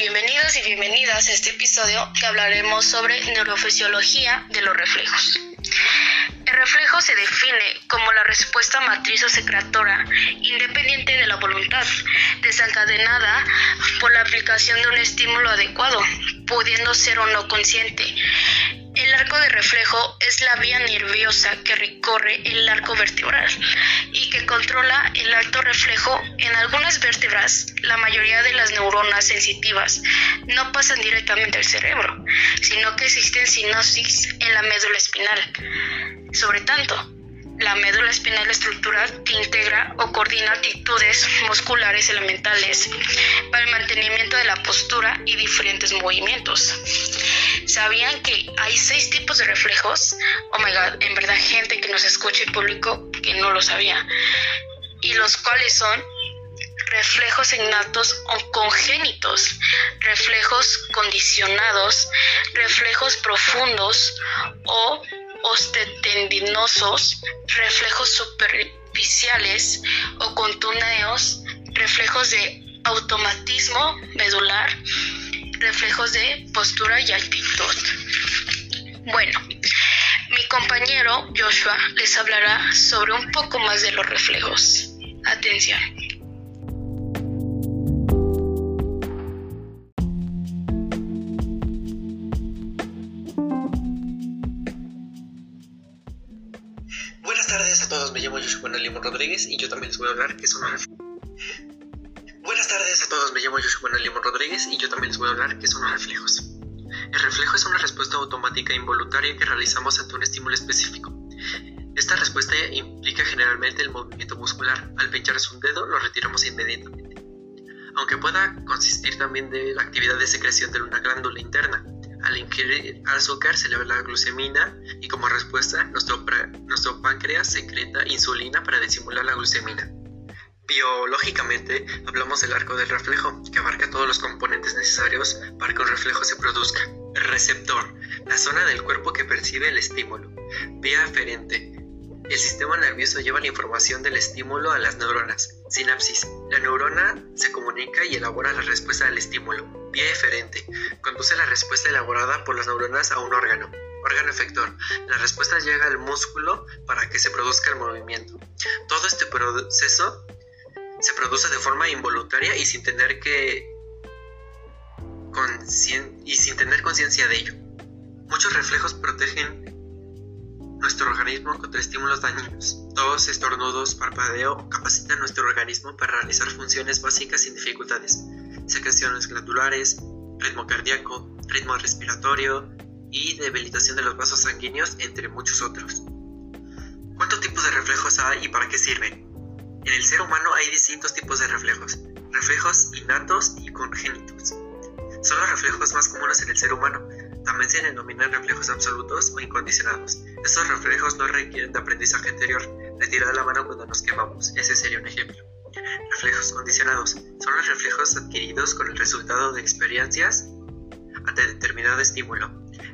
Bienvenidos y bienvenidas a este episodio que hablaremos sobre neurofisiología de los reflejos. El reflejo se define como la respuesta matriz o secretora independiente de la voluntad, desencadenada por la aplicación de un estímulo adecuado, pudiendo ser o no consciente. El arco de reflejo es la vía nerviosa que recorre el arco vertebral y que controla el alto reflejo en algunas vértebras. La mayoría de las neuronas sensitivas no pasan directamente al cerebro, sino que existen sinapsis en la médula espinal. Sobre tanto, la médula espinal estructural que integra o coordina actitudes musculares elementales para el mantenimiento de la postura y diferentes movimientos. ¿Sabían que hay seis tipos de reflejos? Oh my god, en verdad gente que nos escucha y público que no lo sabía. Y los cuales son reflejos innatos o congénitos, reflejos condicionados, reflejos profundos o ostetendinosos, reflejos superficiales o contuneos, reflejos de automatismo medular, reflejos de postura y actitud. Bueno, mi compañero Joshua les hablará sobre un poco más de los reflejos. Atención. Rodríguez y yo también les voy a hablar que Buenas tardes a todos, me llamo Joshua Manuel Limón Rodríguez y yo también les voy a hablar que son los reflejos. El reflejo es una respuesta automática e involuntaria que realizamos ante un estímulo específico. Esta respuesta implica generalmente el movimiento muscular. Al pincharse un dedo, lo retiramos inmediatamente. Aunque pueda consistir también de la actividad de secreción de una glándula interna. Al ingerir azúcar se eleva la glucemina y como respuesta nuestro, nuestro páncreas secreta insulina para disimular la glucemina. Biológicamente hablamos del arco del reflejo, que abarca todos los componentes necesarios para que un reflejo se produzca. Receptor, la zona del cuerpo que percibe el estímulo. Vía aferente. El sistema nervioso lleva la información del estímulo a las neuronas. Sinapsis. La neurona se comunica y elabora la respuesta del estímulo. Vía eferente. Conduce la respuesta elaborada por las neuronas a un órgano. Órgano efector. La respuesta llega al músculo para que se produzca el movimiento. Todo este proceso se produce de forma involuntaria y sin tener que y sin tener conciencia de ello. Muchos reflejos protegen nuestro organismo contra estímulos dañinos. Tos, estornudos, parpadeo capacitan nuestro organismo para realizar funciones básicas sin dificultades. Secreciones glandulares, ritmo cardíaco, ritmo respiratorio y debilitación de los vasos sanguíneos, entre muchos otros. ¿Cuántos tipos de reflejos hay y para qué sirven? En el ser humano hay distintos tipos de reflejos, reflejos innatos y congénitos. Son los reflejos más comunes en el ser humano. También se denominan reflejos absolutos o incondicionados. Estos reflejos no requieren de aprendizaje anterior, de tirar la mano cuando nos quemamos, ese sería un ejemplo. Reflejos condicionados son los reflejos adquiridos con el resultado de experiencias ante determinado estímulo.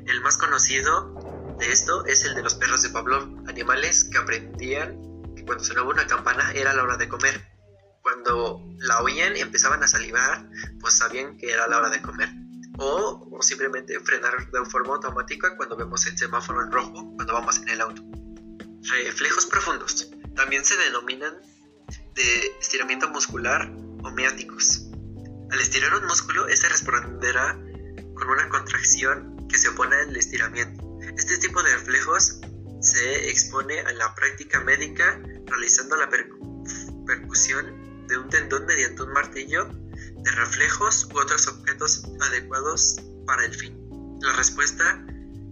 El más conocido de esto es el de los perros de Pavlov, animales que aprendían cuando sonaba una campana era la hora de comer. Cuando la oían empezaban a salivar, pues sabían que era la hora de comer. O, o simplemente frenar de forma automática cuando vemos el semáforo en rojo cuando vamos en el auto. Reflejos profundos. También se denominan de estiramiento muscular o miáticos. Al estirar un músculo, este responderá con una contracción que se opone al estiramiento. Este tipo de reflejos se expone a la práctica médica realizando la percusión de un tendón mediante un martillo de reflejos u otros objetos adecuados para el fin. La respuesta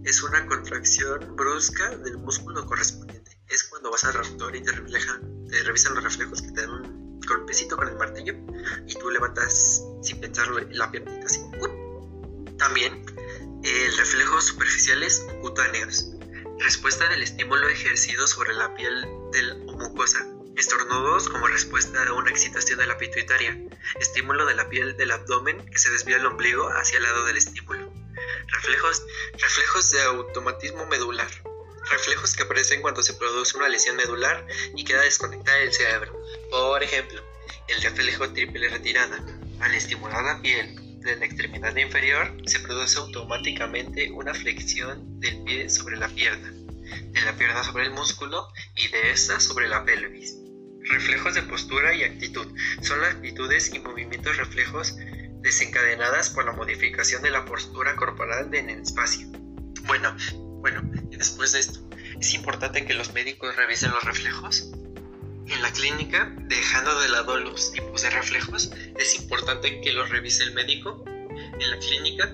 es una contracción brusca del músculo correspondiente. Es cuando vas al doctor y te, reflejan, te revisan los reflejos que te dan un golpecito con el martillo y tú levantas sin pensar la piernita así. También el reflejos superficiales cutáneos Respuesta del estímulo ejercido sobre la piel del mucosa. Estornudos como respuesta a una excitación de la pituitaria. Estímulo de la piel del abdomen que se desvía el ombligo hacia el lado del estímulo. Reflejos, reflejos de automatismo medular. Reflejos que aparecen cuando se produce una lesión medular y queda desconectada el cerebro. Por ejemplo, el reflejo triple retirada. Al estimular la piel de la extremidad inferior, se produce automáticamente una flexión del pie sobre la pierna, de la pierna sobre el músculo y de esta sobre la pelvis. Reflejos de postura y actitud son las actitudes y movimientos reflejos desencadenadas por la modificación de la postura corporal en el espacio. Bueno, bueno, después de esto, es importante que los médicos revisen los reflejos. En la clínica, dejando de lado los tipos de reflejos, es importante que los revise el médico. En la clínica,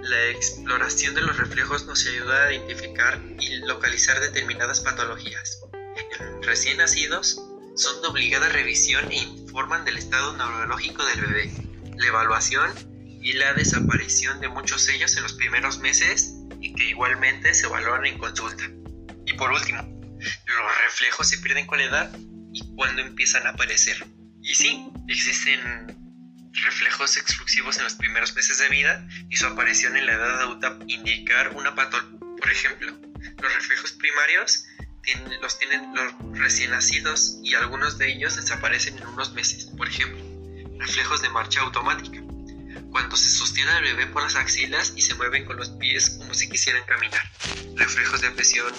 la exploración de los reflejos nos ayuda a identificar y localizar determinadas patologías. En recién nacidos, son de obligada revisión e informan del estado neurológico del bebé, la evaluación y la desaparición de muchos sellos en los primeros meses igualmente se valoran en consulta. Y por último, los reflejos se pierden con la edad y cuando empiezan a aparecer. Y sí, existen reflejos exclusivos en los primeros meses de vida y su aparición en la edad adulta indicar una patología. Por ejemplo, los reflejos primarios los tienen los recién nacidos y algunos de ellos desaparecen en unos meses. Por ejemplo, reflejos de marcha automática, cuando se sostiene al bebé por las axilas y se mueven con los pies como si quisieran caminar. Reflejos de presión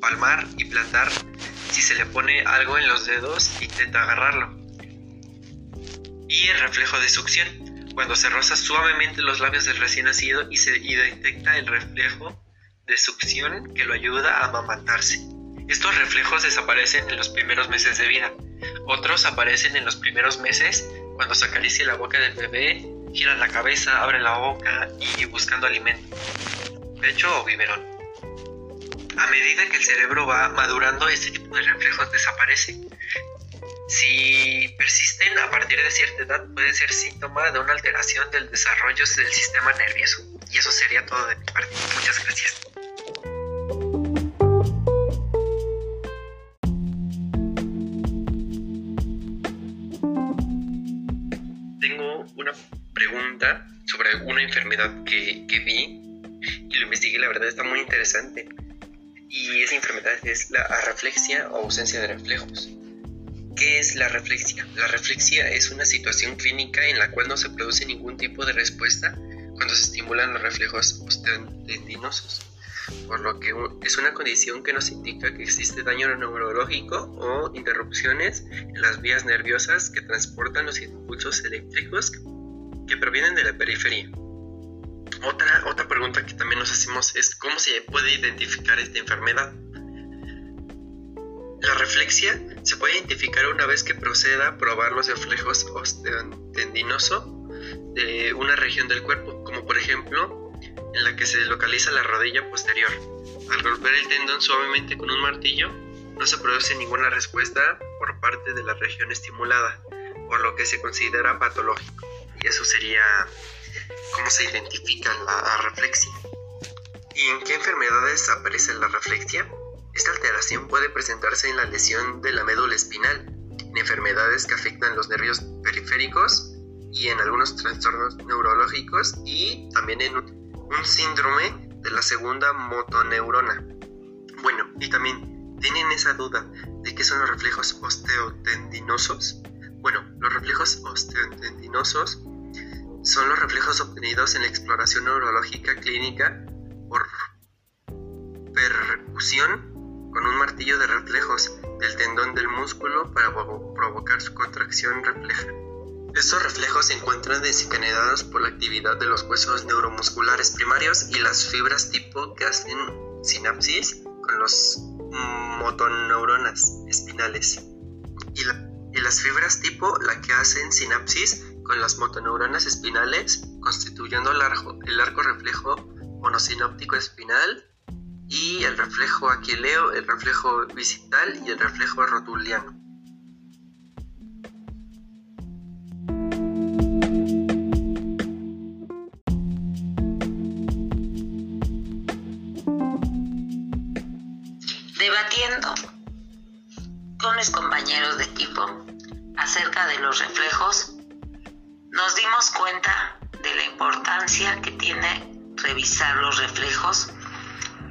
palmar y plantar. Si se le pone algo en los dedos, intenta agarrarlo. Y el reflejo de succión, cuando se roza suavemente los labios del recién nacido y se detecta el reflejo de succión que lo ayuda a amamantarse. Estos reflejos desaparecen en los primeros meses de vida. Otros aparecen en los primeros meses cuando se acaricia la boca del bebé, gira la cabeza, abre la boca y buscando alimento, pecho o biberón. A medida que el cerebro va madurando, este tipo de reflejos desaparece. Si persisten a partir de cierta edad, pueden ser síntoma de una alteración del desarrollo del sistema nervioso. Y eso sería todo de mi parte. Muchas gracias. Enfermedad que, que vi y lo investigué, la verdad está muy interesante. Y esa enfermedad es la arreflexia o ausencia de reflejos. ¿Qué es la reflexia? La reflexia es una situación clínica en la cual no se produce ningún tipo de respuesta cuando se estimulan los reflejos tendinosos, por lo que es una condición que nos indica que existe daño neurológico o interrupciones en las vías nerviosas que transportan los impulsos eléctricos que provienen de la periferia. Otra, otra pregunta que también nos hacemos es cómo se puede identificar esta enfermedad. La reflexia se puede identificar una vez que proceda a probar los reflejos osteotendinoso de una región del cuerpo, como por ejemplo en la que se localiza la rodilla posterior. Al golpear el tendón suavemente con un martillo, no se produce ninguna respuesta por parte de la región estimulada, por lo que se considera patológico y eso sería cómo se identifica la reflexia. ¿Y en qué enfermedades aparece la reflexia? Esta alteración puede presentarse en la lesión de la médula espinal, en enfermedades que afectan los nervios periféricos y en algunos trastornos neurológicos y también en un síndrome de la segunda motoneurona. Bueno, y también tienen esa duda de qué son los reflejos osteotendinosos. Bueno, los reflejos osteotendinosos son los reflejos obtenidos en la exploración neurológica clínica por percusión con un martillo de reflejos del tendón del músculo para provocar su contracción refleja. Estos reflejos se encuentran desencadenados por la actividad de los huesos neuromusculares primarios y las fibras tipo que hacen sinapsis con los motoneuronas espinales. Y, y las fibras tipo la que hacen sinapsis con las motoneuronas espinales, constituyendo el arco, el arco reflejo monosinóptico espinal y el reflejo aquileo, el reflejo visital y el reflejo rotuliano. Debatiendo con mis compañeros de equipo acerca de los reflejos, nos dimos cuenta de la importancia que tiene revisar los reflejos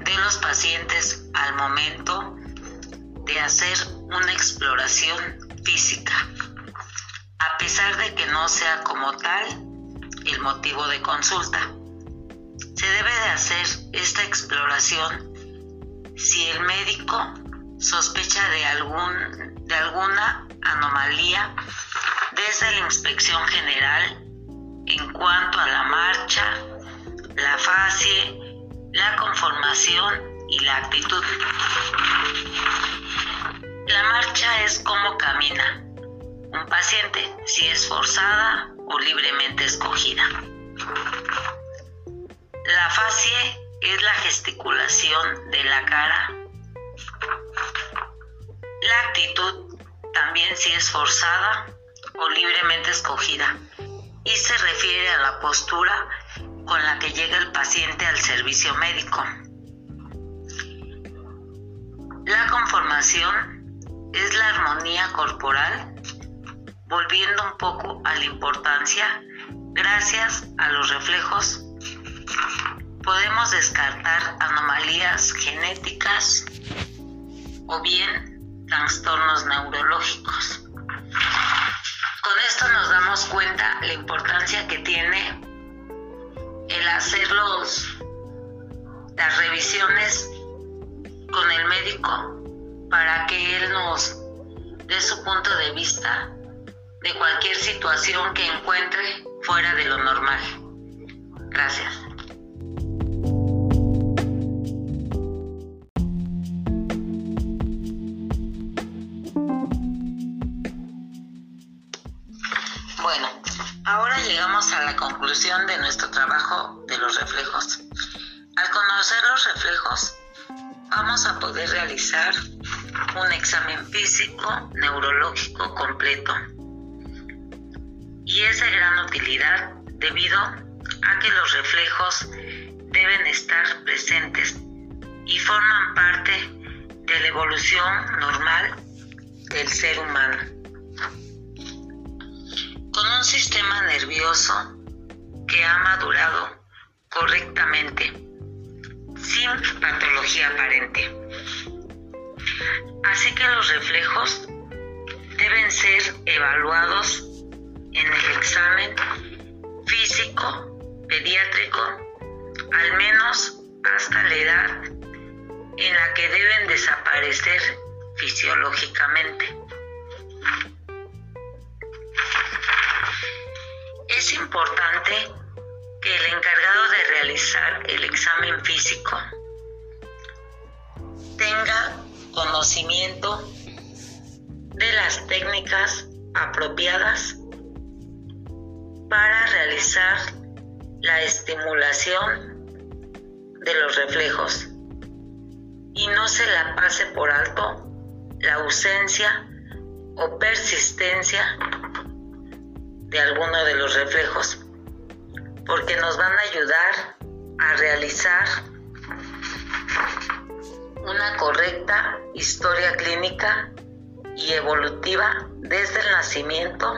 de los pacientes al momento de hacer una exploración física. A pesar de que no sea como tal el motivo de consulta. Se debe de hacer esta exploración si el médico sospecha de, algún, de alguna anomalía desde la inspección general en cuanto a la marcha, la fase, la conformación y la actitud. La marcha es como camina un paciente, si es forzada o libremente escogida. La fascie es la gesticulación de la cara. La actitud también si es forzada o libremente escogida y se refiere a la postura con la que llega el paciente al servicio médico. La conformación es la armonía corporal, volviendo un poco a la importancia, gracias a los reflejos, podemos descartar anomalías genéticas o bien trastornos neurológicos. Con esto nos damos cuenta la importancia que tiene el hacer las revisiones con el médico para que él nos dé su punto de vista de cualquier situación que encuentre fuera de lo normal. Gracias. Al conocer los reflejos, vamos a poder realizar un examen físico neurológico completo. Y es de gran utilidad debido a que los reflejos deben estar presentes y forman parte de la evolución normal del ser humano. Con un sistema nervioso que ha madurado correctamente sin patología aparente. Así que los reflejos deben ser evaluados en el examen físico pediátrico al menos hasta la edad en la que deben desaparecer fisiológicamente. Es importante que el encargado de realizar el examen físico tenga conocimiento de las técnicas apropiadas para realizar la estimulación de los reflejos. Y no se la pase por alto la ausencia o persistencia de alguno de los reflejos porque nos van a ayudar a realizar una correcta historia clínica y evolutiva desde el nacimiento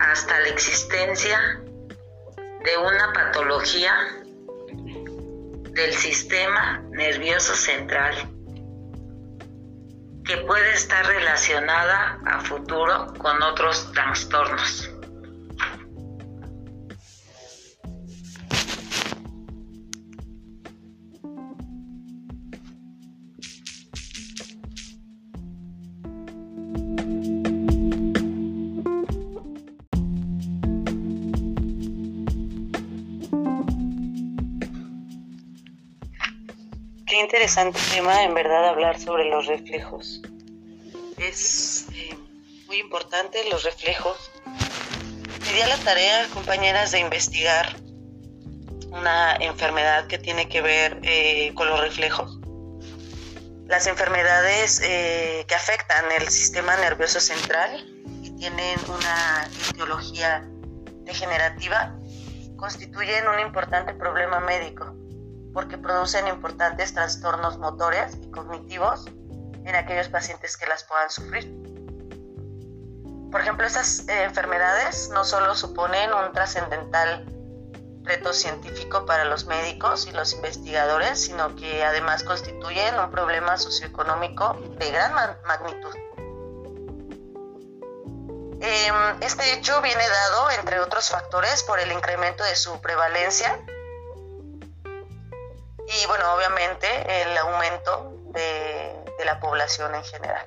hasta la existencia de una patología del sistema nervioso central que puede estar relacionada a futuro con otros trastornos. Interesante tema, en verdad, hablar sobre los reflejos. Es eh, muy importante los reflejos. Me la tarea, compañeras, de investigar una enfermedad que tiene que ver eh, con los reflejos. Las enfermedades eh, que afectan el sistema nervioso central y tienen una etiología degenerativa constituyen un importante problema médico porque producen importantes trastornos motores y cognitivos en aquellos pacientes que las puedan sufrir. Por ejemplo, estas eh, enfermedades no solo suponen un trascendental reto científico para los médicos y los investigadores, sino que además constituyen un problema socioeconómico de gran magnitud. Em, este hecho viene dado, entre otros factores, por el incremento de su prevalencia y, bueno, obviamente el aumento de, la población en general.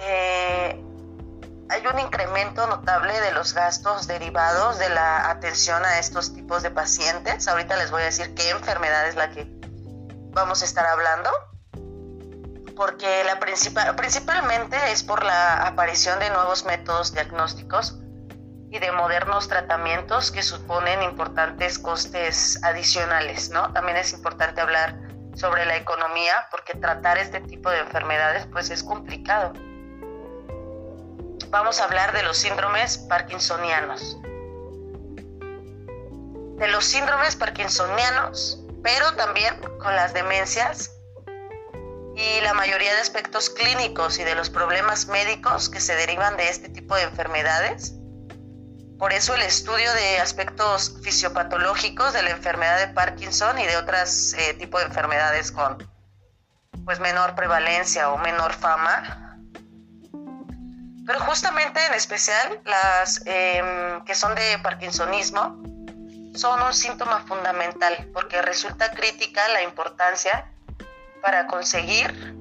Eh, hay un incremento notable de los gastos derivados de la atención a estos tipos de pacientes. Ahorita les voy a decir qué enfermedad es la que vamos a estar hablando porque la principal, principalmente es por la aparición de nuevos métodos diagnósticos y de modernos tratamientos que suponen importantes costes adicionales, ¿no? También es importante hablar sobre la economía porque tratar este tipo de enfermedades pues es complicado. Vamos a hablar de los síndromes parkinsonianos. De los síndromes parkinsonianos, pero también con las demencias y la mayoría de aspectos clínicos y de los problemas médicos que se derivan de este tipo de enfermedades. Por eso el estudio de aspectos fisiopatológicos de la enfermedad de Parkinson y de otros eh, tipos de enfermedades con pues menor prevalencia o menor fama. Pero justamente en especial las em, que son de Parkinsonismo son un síntoma fundamental porque resulta crítica la importancia para conseguir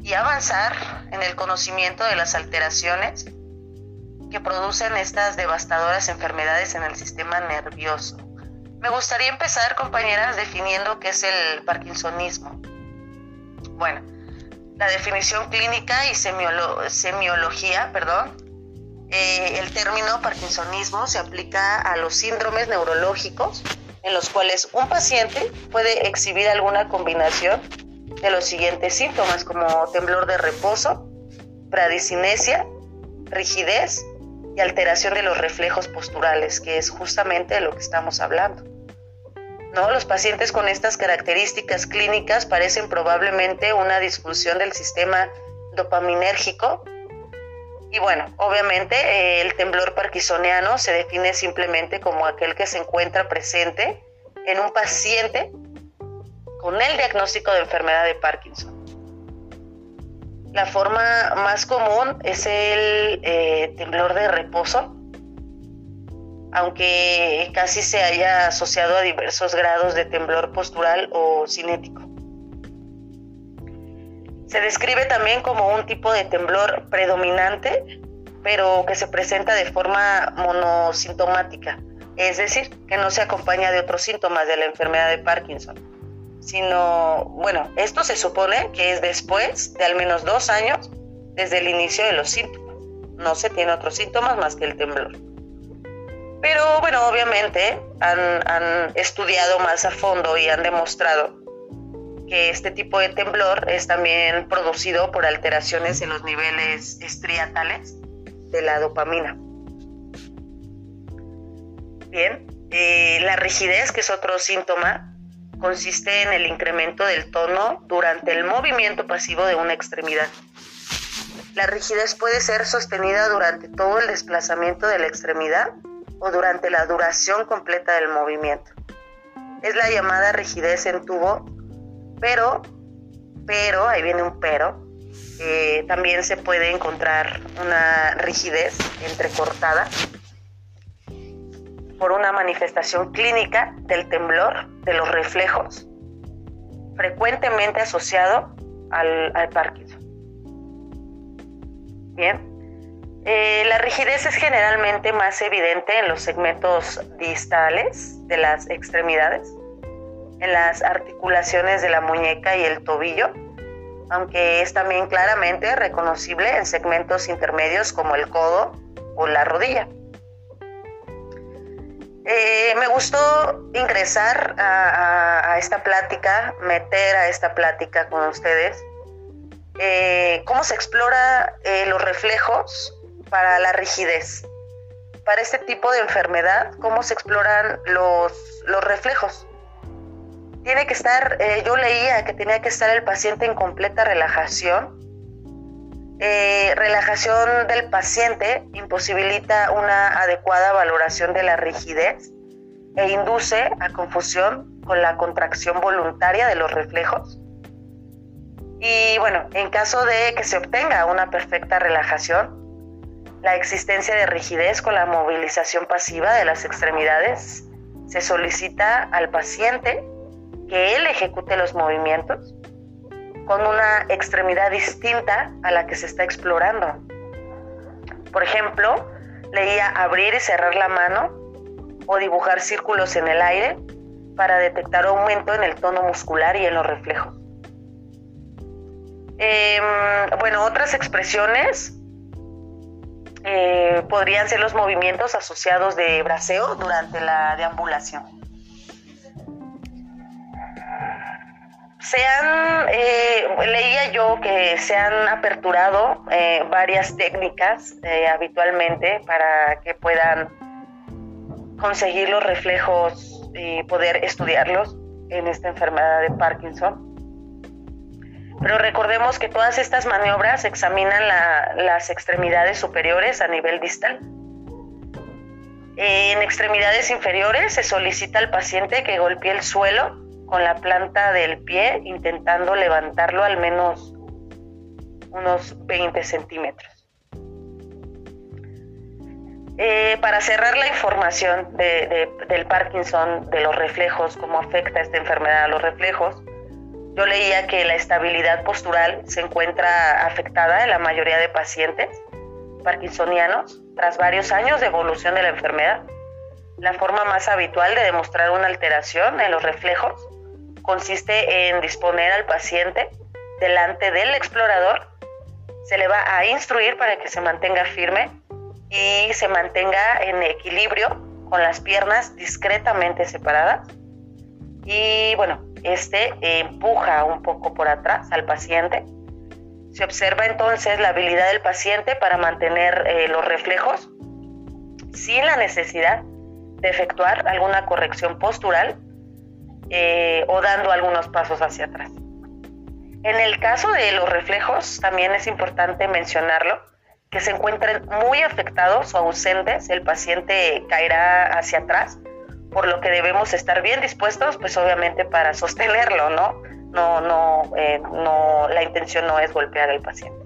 y avanzar en el conocimiento de las alteraciones que producen estas devastadoras enfermedades en el sistema nervioso. Me gustaría empezar, compañeras, definiendo qué es el parkinsonismo. Bueno, la definición clínica y semiología, perdón, eh, el término parkinsonismo se aplica a los síndromes neurológicos en los cuales un paciente puede exhibir alguna combinación de los siguientes síntomas como temblor de reposo, bradicinesia, rigidez y alteración de los reflejos posturales, que es justamente de lo que estamos hablando. ¿No? Los pacientes con estas características clínicas parecen probablemente una disfunción del sistema dopaminérgico. Y bueno, obviamente eh, el temblor parkinsoniano se define simplemente como aquel que se encuentra presente en un paciente con el diagnóstico de enfermedad de Parkinson. La forma más común es el eh, temblor de reposo, aunque casi se haya asociado a diversos grados de temblor postural o cinético. Se describe también como un tipo de temblor predominante, pero que se presenta de forma monosintomática, es decir, que no se acompaña de otros síntomas de la enfermedad de Parkinson sino, bueno, esto se supone que es después de al menos dos años desde el inicio de los síntomas. No se tiene otros síntomas más que el temblor. Pero bueno, obviamente han, han estudiado más a fondo y han demostrado que este tipo de temblor es también producido por alteraciones en los niveles estriatales de la dopamina. Bien, eh, la rigidez, que es otro síntoma, consiste en el incremento del tono durante el movimiento pasivo de una extremidad. La rigidez puede ser sostenida durante todo el desplazamiento de la extremidad o durante la duración completa del movimiento. Es la llamada rigidez en tubo, pero, pero, ahí viene un pero, eh, también se puede encontrar una rigidez entrecortada por una manifestación clínica del temblor de los reflejos, frecuentemente asociado al, al Parkinson. Bien, eh, la rigidez es generalmente más evidente en los segmentos distales de las extremidades, en las articulaciones de la muñeca y el tobillo, aunque es también claramente reconocible en segmentos intermedios como el codo o la rodilla. Eh, me gustó ingresar a, esta plática, meter a esta plática con ustedes, eh, cómo se explora eh, los reflejos para la rigidez. Para este tipo de enfermedad, cómo se exploran los, los reflejos. Tiene que estar, yo leía que tenía que estar el paciente en completa relajación, eh, relajación del paciente imposibilita una adecuada valoración de la rigidez e induce a confusión con la contracción voluntaria de los reflejos. Y bueno, en caso de que se obtenga una perfecta relajación, la existencia de rigidez con la movilización pasiva de las extremidades, se solicita al paciente que él ejecute los movimientos con una extremidad distinta a la que se está explorando. Por ejemplo, leía abrir y cerrar la mano o dibujar círculos en el aire para detectar aumento en el tono muscular y en los reflejos. Em, bueno, otras expresiones eh, podrían ser los movimientos asociados de braceo durante la deambulación. Se han, eh, leía yo que se han aperturado eh, varias técnicas habitualmente para que puedan conseguir los reflejos y poder estudiarlos en esta enfermedad de Parkinson. Pero recordemos que todas estas maniobras examinan las extremidades superiores a nivel distal. En extremidades inferiores se solicita al paciente que golpee el suelo con la planta del pie intentando levantarlo al menos unos 20 centímetros. Eh, para cerrar la información del Parkinson, de los reflejos, cómo afecta esta enfermedad a los reflejos, yo leía que la estabilidad postural se encuentra afectada en la mayoría de pacientes parkinsonianos tras varios años de evolución de la enfermedad. La forma más habitual de demostrar una alteración en los reflejos consiste en disponer al paciente delante del explorador. Se le va a instruir para que se mantenga firme y se mantenga en equilibrio con las piernas discretamente separadas. Y bueno, este empuja un poco por atrás al paciente. Se observa entonces la habilidad del paciente para mantener eh, los reflejos sin la necesidad de efectuar alguna corrección postural eh, o dando algunos pasos hacia atrás. En el caso de los reflejos, también es importante mencionarlo, que se encuentren muy afectados o ausentes, el paciente caerá hacia atrás por lo que debemos estar bien dispuestos, pues obviamente para sostenerlo, ¿no? No, no, eh, no, la intención no es golpear al paciente.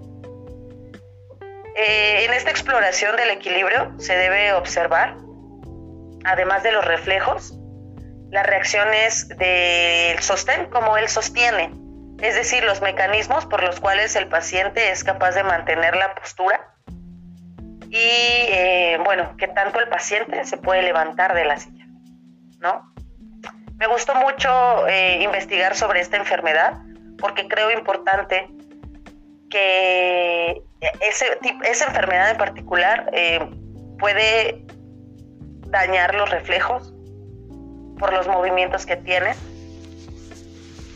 Eh, en esta exploración del equilibrio se debe observar, además de los reflejos, las reacciones del sostén, como él sostiene, es decir, los mecanismos por los cuales el paciente es capaz de mantener la postura y, eh, bueno, que tanto el paciente se puede levantar de la silla. ¿no? Me gustó mucho eh, investigar sobre esta enfermedad porque creo importante que esa enfermedad en particular eh, puede dañar los reflejos por los movimientos que tiene.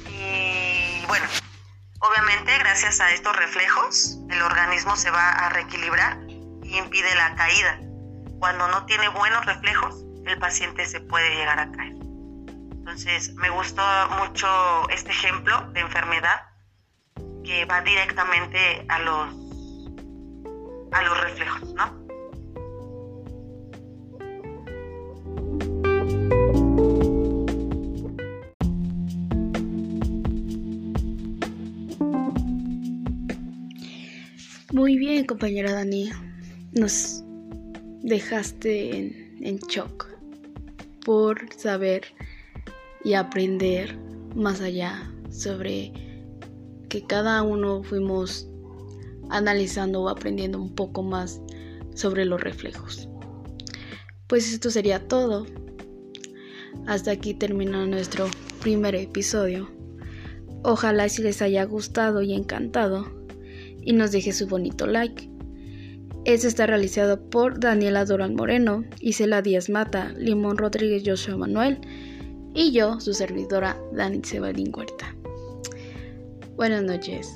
Y bueno, obviamente gracias a estos reflejos el organismo se va a reequilibrar y impide la caída. Cuando no tiene buenos reflejos, el paciente se puede llegar a caer. Entonces, me gustó mucho este ejemplo de enfermedad que va directamente a los, a los reflejos, ¿no? Muy bien, compañera Dani. Nos dejaste en, shock por saber y aprender más allá sobre que cada uno fuimos analizando o aprendiendo un poco más sobre los reflejos. Pues esto sería todo. Hasta aquí termina nuestro primer episodio. Ojalá si les haya gustado y encantado y nos deje su bonito like. Este está realizado por Daniela Doral Moreno, Isela Díaz Mata, Limón Rodríguez Joshua Manuel y yo, su servidora Dani Sebadín Huerta. Buenas noches.